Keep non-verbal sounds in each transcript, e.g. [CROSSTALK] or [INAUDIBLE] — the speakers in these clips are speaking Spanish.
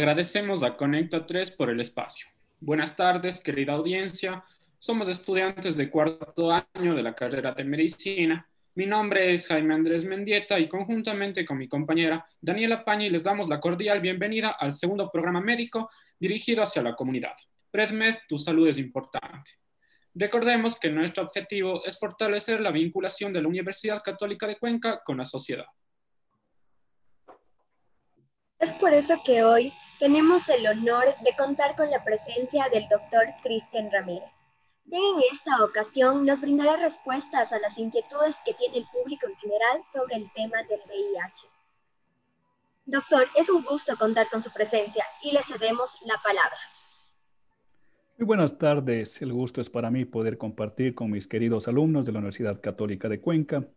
Agradecemos a Conecta 3 por el espacio. Buenas tardes, querida audiencia. Somos estudiantes de cuarto año de la carrera de medicina. Mi nombre es Jaime Andrés Mendieta y conjuntamente con mi compañera Daniela Pañi les damos la cordial bienvenida al segundo programa médico dirigido hacia la comunidad. PredMed, tu salud es importante. Recordemos que nuestro objetivo es fortalecer la vinculación de la Universidad Católica de Cuenca con la sociedad. Es por eso que hoy tenemos el honor de contar con la presencia del doctor Cristian Ramírez, quien en esta ocasión nos brindará respuestas a las inquietudes que tiene el público en general sobre el tema del VIH. Doctor, es un gusto contar con su presencia y le cedemos la palabra. Muy buenas tardes. El gusto es para mí poder compartir con mis queridos alumnos de la Universidad Católica de Cuenca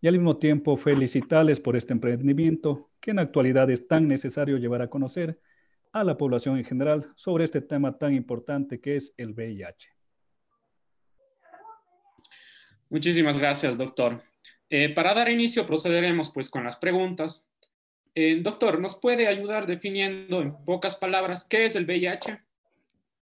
y al mismo tiempo felicitarles por este emprendimiento que en actualidad es tan necesario llevar a conocer a la población en general sobre este tema tan importante que es el VIH. Muchísimas gracias, doctor. Eh, para dar inicio procederemos pues con las preguntas. Eh, doctor, ¿nos puede ayudar definiendo en pocas palabras qué es el VIH?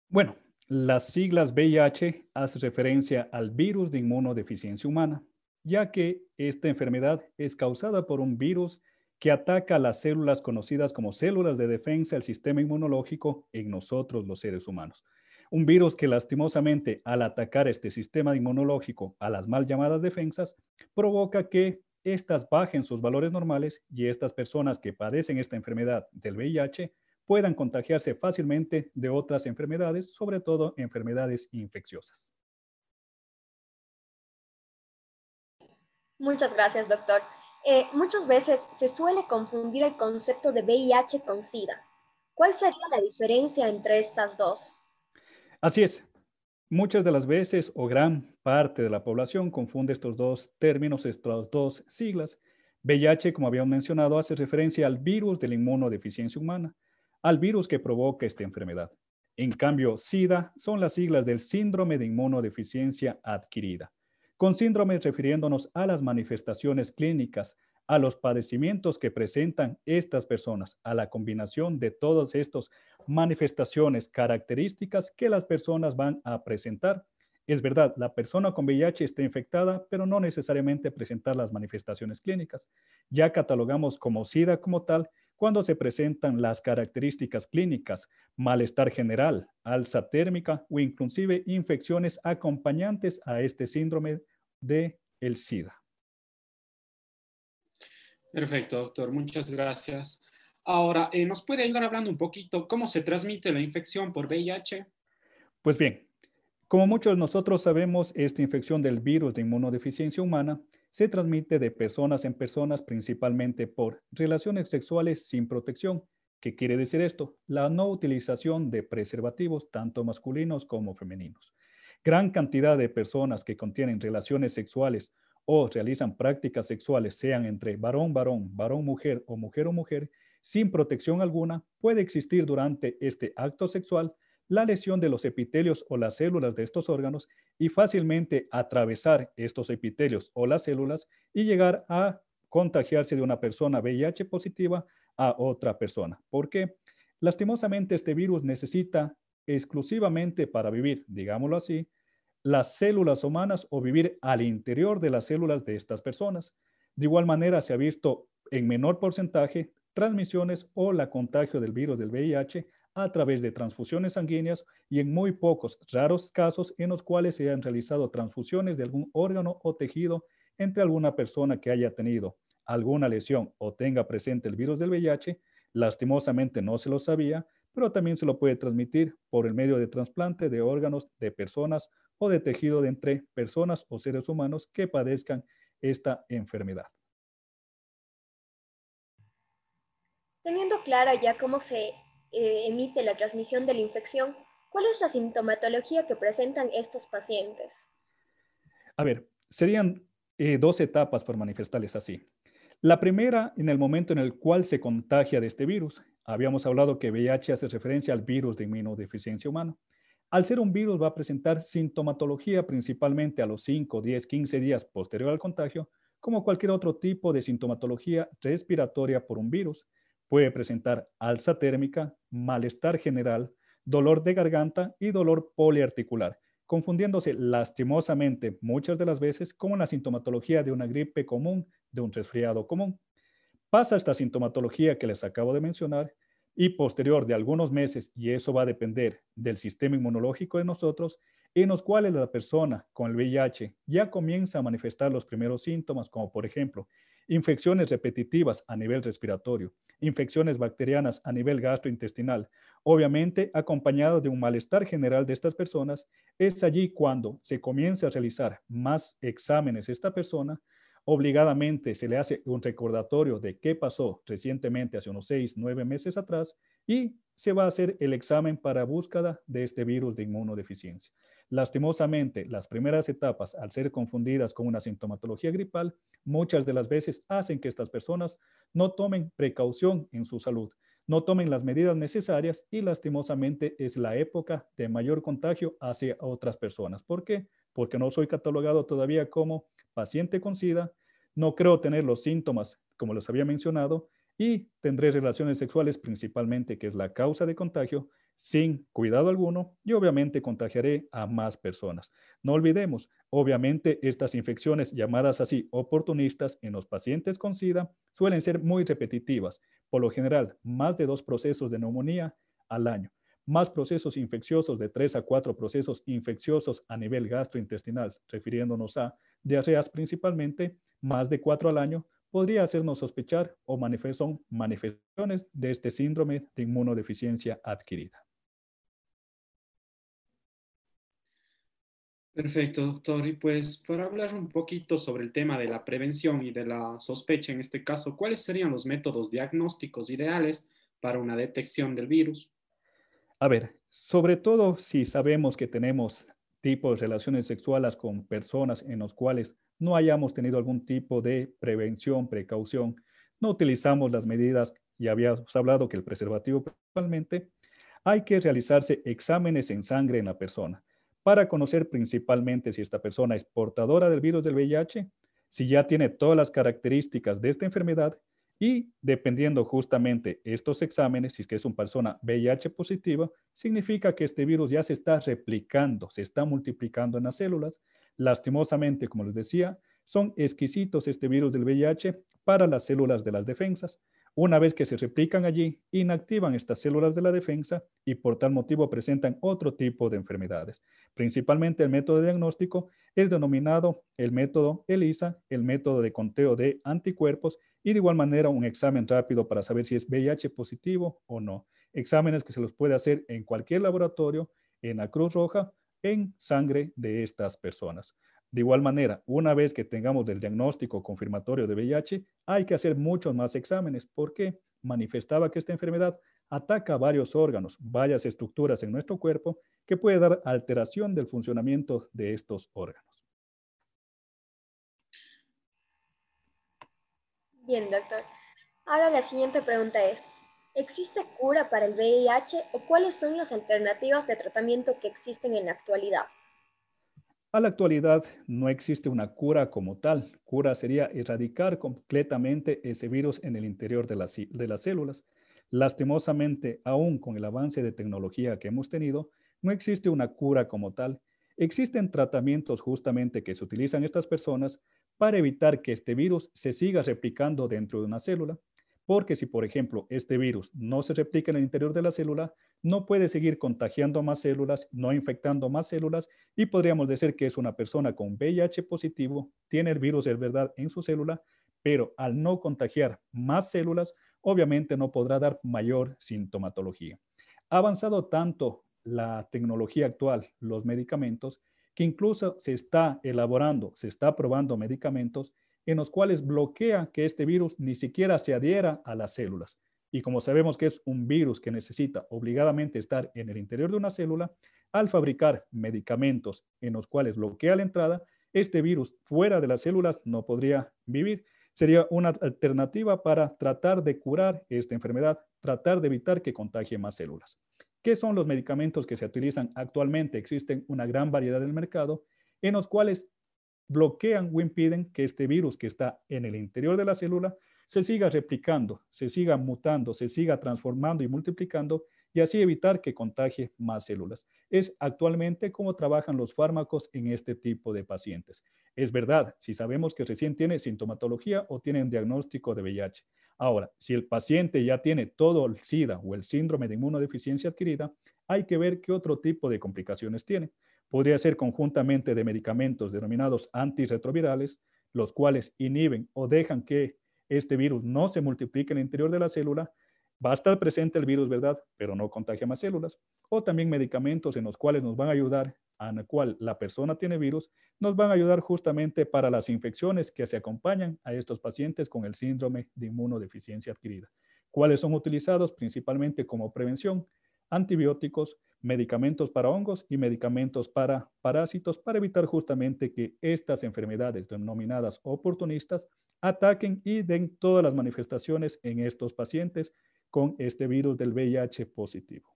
Bueno, las siglas VIH hacen referencia al virus de inmunodeficiencia humana, ya que esta enfermedad es causada por un virus que ataca las células conocidas como células de defensa del sistema inmunológico en nosotros los seres humanos. Un virus que lastimosamente al atacar este sistema inmunológico a las mal llamadas defensas, provoca que éstas bajen sus valores normales y estas personas que padecen esta enfermedad del VIH puedan contagiarse fácilmente de otras enfermedades, sobre todo enfermedades infecciosas. Muchas gracias, doctor. Eh, muchas veces se suele confundir el concepto de VIH con SIDA. ¿Cuál sería la diferencia entre estas dos? Así es. Muchas de las veces o gran parte de la población confunde estos dos términos, estas dos siglas. VIH, como habíamos mencionado, hace referencia al virus de la inmunodeficiencia humana, al virus que provoca esta enfermedad. En cambio, SIDA son las siglas del síndrome de inmunodeficiencia adquirida, con síndrome refiriéndonos a las manifestaciones clínicas, a los padecimientos que presentan estas personas, a la combinación de todas estas manifestaciones características que las personas van a presentar. Es verdad, la persona con VIH está infectada, pero no necesariamente presentar las manifestaciones clínicas. Ya catalogamos como SIDA como tal cuando se presentan las características clínicas, malestar general, alza térmica o inclusive infecciones acompañantes a este síndrome de el SIDA. Perfecto, doctor. Muchas gracias. Ahora, eh, ¿nos puede ayudar hablando un poquito cómo se transmite la infección por VIH? Pues bien, como muchos de nosotros sabemos, esta infección del virus de inmunodeficiencia humana se transmite de personas en personas principalmente por relaciones sexuales sin protección. ¿Qué quiere decir esto? La no utilización de preservativos, tanto masculinos como femeninos. Gran cantidad de personas que contienen relaciones sexuales o realizan prácticas sexuales, sean entre varón, varón, varón, mujer o mujer o mujer, sin protección alguna, puede existir durante este acto sexual la lesión de los epitelios o las células de estos órganos y fácilmente atravesar estos epitelios o las células y llegar a contagiarse de una persona VIH positiva a otra persona. Porque lastimosamente este virus necesita exclusivamente para vivir, digámoslo así, las células humanas o vivir al interior de las células de estas personas. De igual manera se ha visto en menor porcentaje transmisiones o la contagio del virus del VIH a través de transfusiones sanguíneas y en muy pocos, raros casos en los cuales se han realizado transfusiones de algún órgano o tejido entre alguna persona que haya tenido alguna lesión o tenga presente el virus del VIH, lastimosamente no se lo sabía, pero también se lo puede transmitir por el medio de trasplante de órganos de personas o de tejido de entre personas o seres humanos que padezcan esta enfermedad. Teniendo clara ya cómo se eh, emite la transmisión de la infección, ¿cuál es la sintomatología que presentan estos pacientes? A ver, serían eh, dos etapas por manifestarles así. La primera, en el momento en el cual se contagia de este virus. Habíamos hablado que VIH hace referencia al virus de inmunodeficiencia humana. Al ser un virus va a presentar sintomatología principalmente a los 5, 10, 15 días posterior al contagio, como cualquier otro tipo de sintomatología respiratoria por un virus Puede presentar alza térmica, malestar general, dolor de garganta y dolor poliarticular, confundiéndose lastimosamente muchas de las veces con la sintomatología de una gripe común, de un resfriado común. Pasa esta sintomatología que les acabo de mencionar y posterior de algunos meses, y eso va a depender del sistema inmunológico de nosotros, en los cuales la persona con el VIH ya comienza a manifestar los primeros síntomas, como por ejemplo infecciones repetitivas a nivel respiratorio, infecciones bacterianas a nivel gastrointestinal, obviamente acompañado de un malestar general de estas personas, es allí cuando se comienza a realizar más exámenes esta persona, obligadamente se le hace un recordatorio de qué pasó recientemente, hace unos seis, nueve meses atrás, y se va a hacer el examen para búsqueda de este virus de inmunodeficiencia. Lastimosamente, las primeras etapas, al ser confundidas con una sintomatología gripal, muchas de las veces hacen que estas personas no tomen precaución en su salud, no tomen las medidas necesarias y lastimosamente es la época de mayor contagio hacia otras personas. ¿Por qué? Porque no soy catalogado todavía como paciente con SIDA, no creo tener los síntomas como los había mencionado y tendré relaciones sexuales principalmente, que es la causa de contagio, sin cuidado alguno y obviamente contagiaré a más personas. No olvidemos, obviamente estas infecciones llamadas así oportunistas en los pacientes con SIDA suelen ser muy repetitivas, por lo general más de dos procesos de neumonía al año, más procesos infecciosos de tres a cuatro procesos infecciosos a nivel gastrointestinal, refiriéndonos a diarreas principalmente, más de cuatro al año, podría hacernos sospechar o son manifestaciones de este síndrome de inmunodeficiencia adquirida. Perfecto, doctor. Y pues para hablar un poquito sobre el tema de la prevención y de la sospecha en este caso, ¿cuáles serían los métodos diagnósticos ideales para una detección del virus? A ver, sobre todo si sabemos que tenemos tipos de relaciones sexuales con personas en los cuales no hayamos tenido algún tipo de prevención, precaución, no utilizamos las medidas, y habíamos hablado que el preservativo principalmente, hay que realizarse exámenes en sangre en la persona para conocer principalmente si esta persona es portadora del virus del VIH, si ya tiene todas las características de esta enfermedad y dependiendo justamente estos exámenes, si es que es una persona VIH positiva, significa que este virus ya se está replicando, se está multiplicando en las células. Lastimosamente, como les decía, son exquisitos este virus del VIH para las células de las defensas. Una vez que se replican allí, inactivan estas células de la defensa y por tal motivo presentan otro tipo de enfermedades. Principalmente el método de diagnóstico es denominado el método ELISA, el método de conteo de anticuerpos y de igual manera un examen rápido para saber si es VIH positivo o no. Exámenes que se los puede hacer en cualquier laboratorio, en la Cruz Roja, en sangre de estas personas. De igual manera, una vez que tengamos el diagnóstico confirmatorio de VIH, hay que hacer muchos más exámenes porque manifestaba que esta enfermedad ataca varios órganos, varias estructuras en nuestro cuerpo que puede dar alteración del funcionamiento de estos órganos. Bien, doctor. Ahora la siguiente pregunta es, ¿existe cura para el VIH o cuáles son las alternativas de tratamiento que existen en la actualidad? A la actualidad no existe una cura como tal. Cura sería erradicar completamente ese virus en el interior de las, células. Lastimosamente, aún con el avance de tecnología que hemos tenido, no existe una cura como tal. Existen tratamientos justamente que se utilizan estas personas para evitar que este virus se siga replicando dentro de una célula. Porque si, por ejemplo, este virus no se replica en el interior de la célula, no puede seguir contagiando más células, no infectando más células y podríamos decir que es una persona con VIH positivo, tiene el virus de verdad en su célula, pero al no contagiar más células, obviamente no podrá dar mayor sintomatología. Ha avanzado tanto la tecnología actual, los medicamentos, que incluso se está elaborando, se está probando medicamentos en los cuales bloquea que este virus ni siquiera se adhiera a las células. Y como sabemos que es un virus que necesita obligadamente estar en el interior de una célula, al fabricar medicamentos en los cuales bloquea la entrada, este virus fuera de las células no podría vivir. Sería una alternativa para tratar de curar esta enfermedad, tratar de evitar que contagie más células. ¿Qué son los medicamentos que se utilizan actualmente? Existen una gran variedad en el mercado en los cuales bloquean o impiden que este virus que está en el interior de la célula se siga replicando, se siga mutando, se siga transformando y multiplicando y así evitar que contagie más células. Es actualmente como trabajan los fármacos en este tipo de pacientes. Es verdad, si sabemos que recién tiene sintomatología o tiene un diagnóstico de VIH. Ahora, si el paciente ya tiene todo el SIDA o el síndrome de inmunodeficiencia adquirida, hay que ver qué otro tipo de complicaciones tiene. Podría ser conjuntamente de medicamentos denominados antirretrovirales, los cuales inhiben o dejan que este virus no se multiplique en el interior de la célula, va a estar presente el virus, ¿verdad? Pero no contagia más células. O también medicamentos en los cuales nos van a ayudar, en el cual la persona tiene virus, nos van a ayudar justamente para las infecciones que se acompañan a estos pacientes con el síndrome de inmunodeficiencia adquirida. ¿Cuáles son utilizados principalmente como prevención? Antibióticos, medicamentos para hongos y medicamentos para parásitos para evitar justamente que estas enfermedades denominadas oportunistas ataquen y den todas las manifestaciones en estos pacientes con este virus del VIH positivo.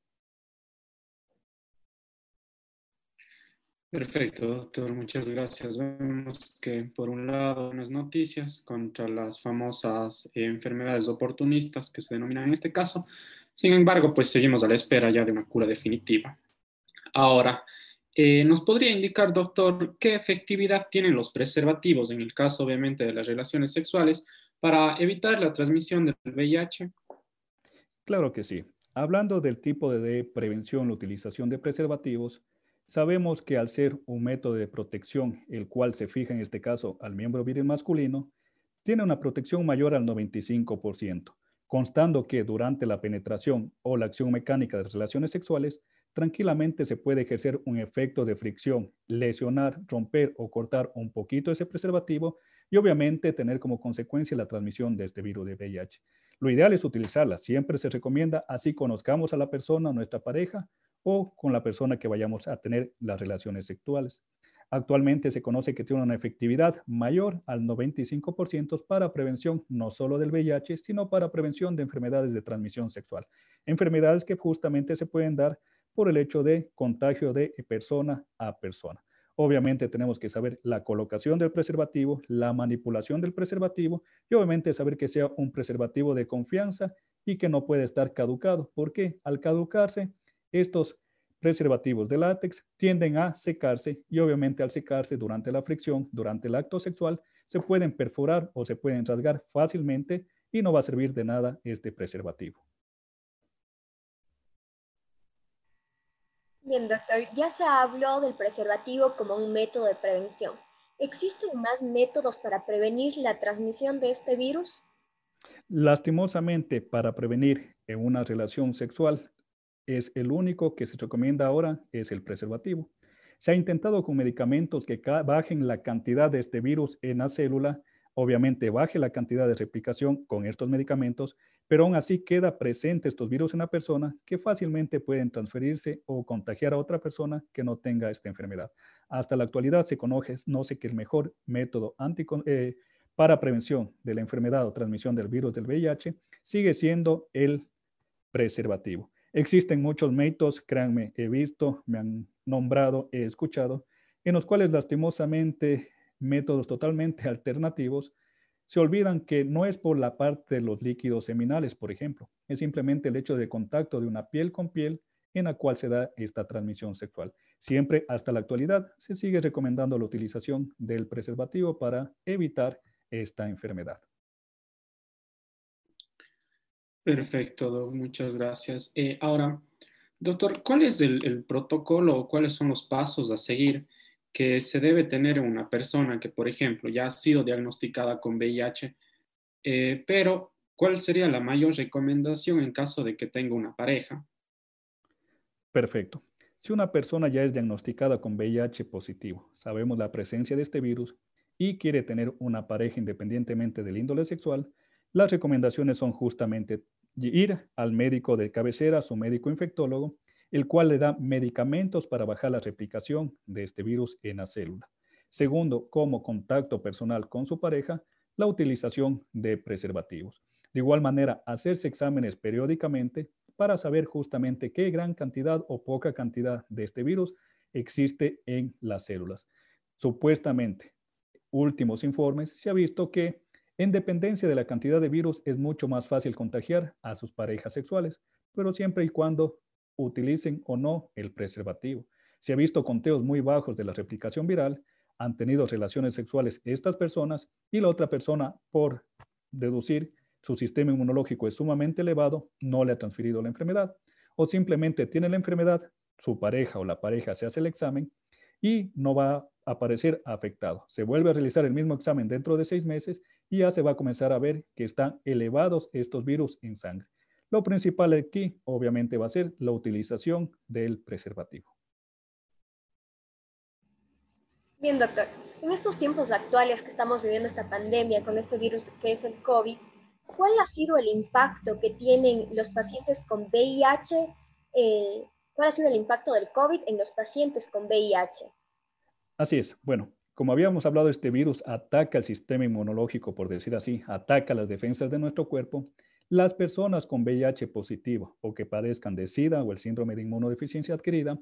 Perfecto, doctor. Muchas gracias. Vemos que por un lado unas noticias contra las famosas enfermedades oportunistas que se denominan en este caso. Sin embargo, pues seguimos a la espera ya de una cura definitiva. Ahora, eh, ¿nos podría indicar, doctor, qué efectividad tienen los preservativos en el caso, obviamente, de las relaciones sexuales para evitar la transmisión del VIH? Claro que sí. Hablando del tipo de prevención, la utilización de preservativos, sabemos que al ser un método de protección, el cual se fija en este caso al miembro viril masculino, tiene una protección mayor al 95%, constando que durante la penetración o la acción mecánica de relaciones sexuales, tranquilamente se puede ejercer un efecto de fricción, lesionar, romper o cortar un poquito ese preservativo y obviamente tener como consecuencia la transmisión de este virus de VIH. Lo ideal es utilizarla. Siempre se recomienda así conozcamos a la persona, nuestra pareja o con la persona que vayamos a tener las relaciones sexuales. Actualmente se conoce que tiene una efectividad mayor al 95% para prevención no solo del VIH, sino para prevención de enfermedades de transmisión sexual. Enfermedades que justamente se pueden dar por el hecho de contagio de persona a persona. Obviamente tenemos que saber la colocación del preservativo, la manipulación del preservativo y obviamente saber que sea un preservativo de confianza y que no puede estar caducado, porque al caducarse, estos preservativos de látex tienden a secarse y obviamente al secarse durante la fricción, durante el acto sexual, se pueden perforar o se pueden rasgar fácilmente y no va a servir de nada este preservativo. Bien, doctor, ya se habló del preservativo como un método de prevención. ¿Existen más métodos para prevenir la transmisión de este virus? Lastimosamente, para prevenir en una relación sexual, es el único que se recomienda ahora, es el preservativo. Se ha intentado con medicamentos que bajen la cantidad de este virus en la célula obviamente baje la cantidad de replicación con estos medicamentos, pero aún así queda presente estos virus en la persona que fácilmente pueden transferirse o contagiar a otra persona que no tenga esta enfermedad. Hasta la actualidad se conoce, no sé que el mejor método eh, para prevención de la enfermedad o transmisión del virus del VIH sigue siendo el preservativo. Existen muchos métodos, créanme, he visto, me han nombrado, he escuchado, en los cuales lastimosamente métodos totalmente [LAUGHS] alternativos, se olvidan que no es por la parte de los líquidos seminales, por ejemplo, es simplemente el hecho de contacto de una piel con piel en la cual se da esta transmisión sexual. Siempre hasta la actualidad se sigue recomendando la utilización del preservativo para evitar esta enfermedad. Perfecto, muchas gracias. Eh, ahora, doctor, ¿cuál es el, el protocolo o cuáles son los pasos a seguir que se debe tener una persona que, por ejemplo, ya ha sido diagnosticada con VIH, eh, pero ¿cuál sería la mayor recomendación en caso de que tenga una pareja? Perfecto. Si una persona ya es diagnosticada con VIH positivo, sabemos la presencia de este virus y quiere tener una pareja independientemente del índole sexual, las recomendaciones son justamente ir al médico de cabecera, su médico infectólogo, el cual le da medicamentos para bajar la replicación de este virus en la célula. Segundo, como contacto personal con su pareja, la utilización de preservativos. De igual manera, hacerse exámenes periódicamente para saber justamente qué gran cantidad o poca cantidad de este virus existe en las células. Supuestamente, últimos informes se ha visto que en dependencia de la cantidad de virus es mucho más fácil contagiar a sus parejas sexuales, pero siempre y cuando utilicen o no el preservativo. Se ha visto conteos muy bajos de la replicación viral, han tenido relaciones sexuales estas personas y la otra persona, por deducir su sistema inmunológico es sumamente elevado, no le ha transferido la enfermedad o simplemente tiene la enfermedad, su pareja o la pareja se hace el examen y no va a aparecer afectado. Se vuelve a realizar el mismo examen dentro de seis meses y ya se va a comenzar a ver que están elevados estos virus en sangre. Lo principal aquí, obviamente, va a ser la utilización del preservativo. Bien, doctor. En estos tiempos actuales que estamos viviendo esta pandemia con este virus que es el COVID, ¿cuál ha sido el impacto que tienen los pacientes con VIH eh, ¿Cuál ha sido el impacto del COVID en los pacientes con VIH? Así es. Bueno, como habíamos hablado, este virus ataca el sistema inmunológico, por decir así, ataca las defensas de nuestro cuerpo. Las personas con VIH positivo o que padezcan de SIDA o el síndrome de inmunodeficiencia adquirida,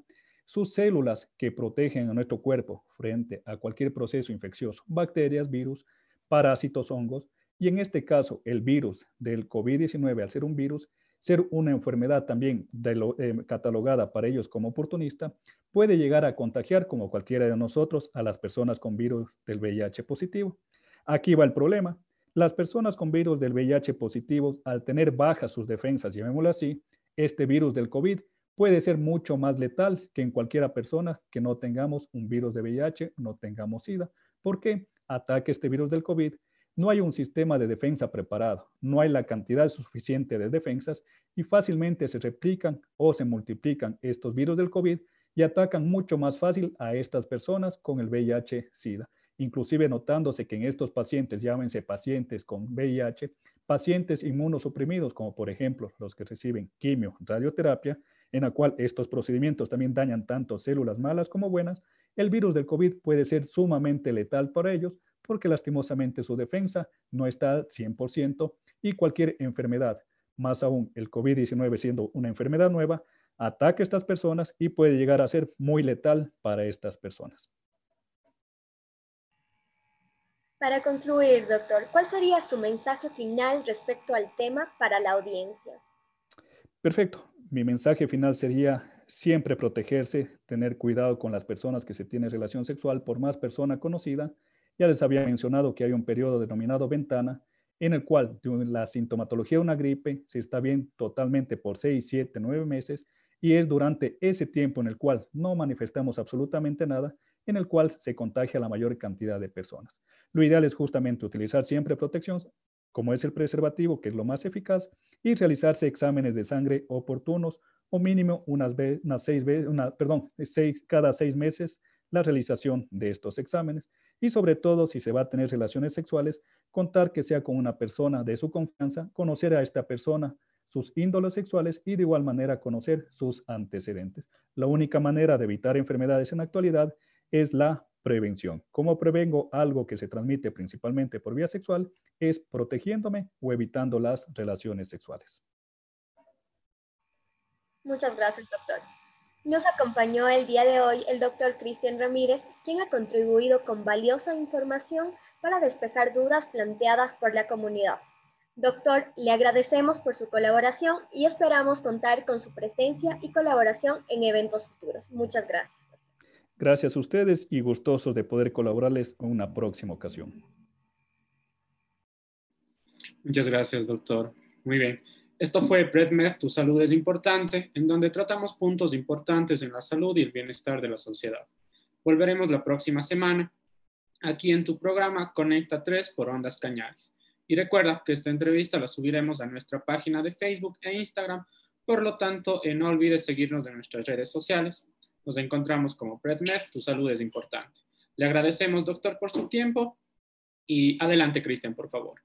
sus células que protegen a nuestro cuerpo frente a cualquier proceso infeccioso, bacterias, virus, parásitos, hongos, y en este caso el virus del COVID-19, al ser un virus, ser una enfermedad también eh, catalogada para ellos como oportunista, puede llegar a contagiar como cualquiera de nosotros a las personas con virus del VIH positivo. Aquí va el problema. Las personas con virus del VIH positivo, al tener bajas sus defensas, llamémoslo así, este virus del COVID puede ser mucho más letal que en cualquiera persona que no tengamos un virus de VIH, no tengamos SIDA. ¿Por qué? Ataque este virus del COVID no hay un sistema de defensa preparado, no hay la cantidad suficiente de defensas y fácilmente se replican o se multiplican estos virus del COVID y atacan mucho más fácil a estas personas con el VIH-Sida. Inclusive notándose que en estos pacientes, llámense pacientes con VIH, pacientes inmunosuprimidos, como por ejemplo los que reciben quimio, radioterapia, en la cual estos procedimientos también dañan tanto células malas como buenas, el virus del COVID puede ser sumamente letal para ellos porque lastimosamente su defensa no está al 100% y cualquier enfermedad, más aún el COVID-19 siendo una enfermedad nueva, ataca a estas personas y puede llegar a ser muy letal para estas personas. Para concluir, doctor, ¿cuál sería su mensaje final respecto al tema para la audiencia? Perfecto. Mi mensaje final sería siempre protegerse, tener cuidado con las personas que se tienen relación sexual, por más persona conocida, ya les había mencionado que hay un periodo denominado ventana en el cual la sintomatología de una gripe se está bien totalmente por 6, 7, 9 meses y es durante ese tiempo en el cual no manifestamos absolutamente nada, en el cual se contagia la mayor cantidad de personas. Lo ideal es justamente utilizar siempre protección, como es el preservativo, que es lo más eficaz, y realizarse exámenes de sangre oportunos o mínimo unas, unas seis veces, una, perdón, seis, cada seis meses la realización de estos exámenes y sobre todo si se va a tener relaciones sexuales, contar que sea con una persona de su confianza, conocer a esta persona sus índoles sexuales y de igual manera conocer sus antecedentes. La única manera de evitar enfermedades en la actualidad es la prevención. ¿Cómo prevengo algo que se transmite principalmente por vía sexual? Es protegiéndome o evitando las relaciones sexuales. Muchas gracias, doctor. Nos acompañó el día de hoy el doctor Cristian Ramírez, quien ha contribuido con valiosa información para despejar dudas planteadas por la comunidad. Doctor, le agradecemos por su colaboración y esperamos contar con su presencia y colaboración en eventos futuros. Muchas gracias. Gracias a ustedes y gustosos de poder colaborarles en una próxima ocasión. Muchas gracias, doctor. Muy bien. Esto fue BredMed, Tu Salud es Importante, en donde tratamos puntos importantes en la salud y el bienestar de la sociedad. Volveremos la próxima semana aquí en tu programa Conecta 3 por Ondas Cañares. Y recuerda que esta entrevista la subiremos a nuestra página de Facebook e Instagram, por lo tanto, eh, no olvides seguirnos en nuestras redes sociales. Nos encontramos como BredMed, Tu Salud es Importante. Le agradecemos, doctor, por su tiempo y adelante, Cristian, por favor.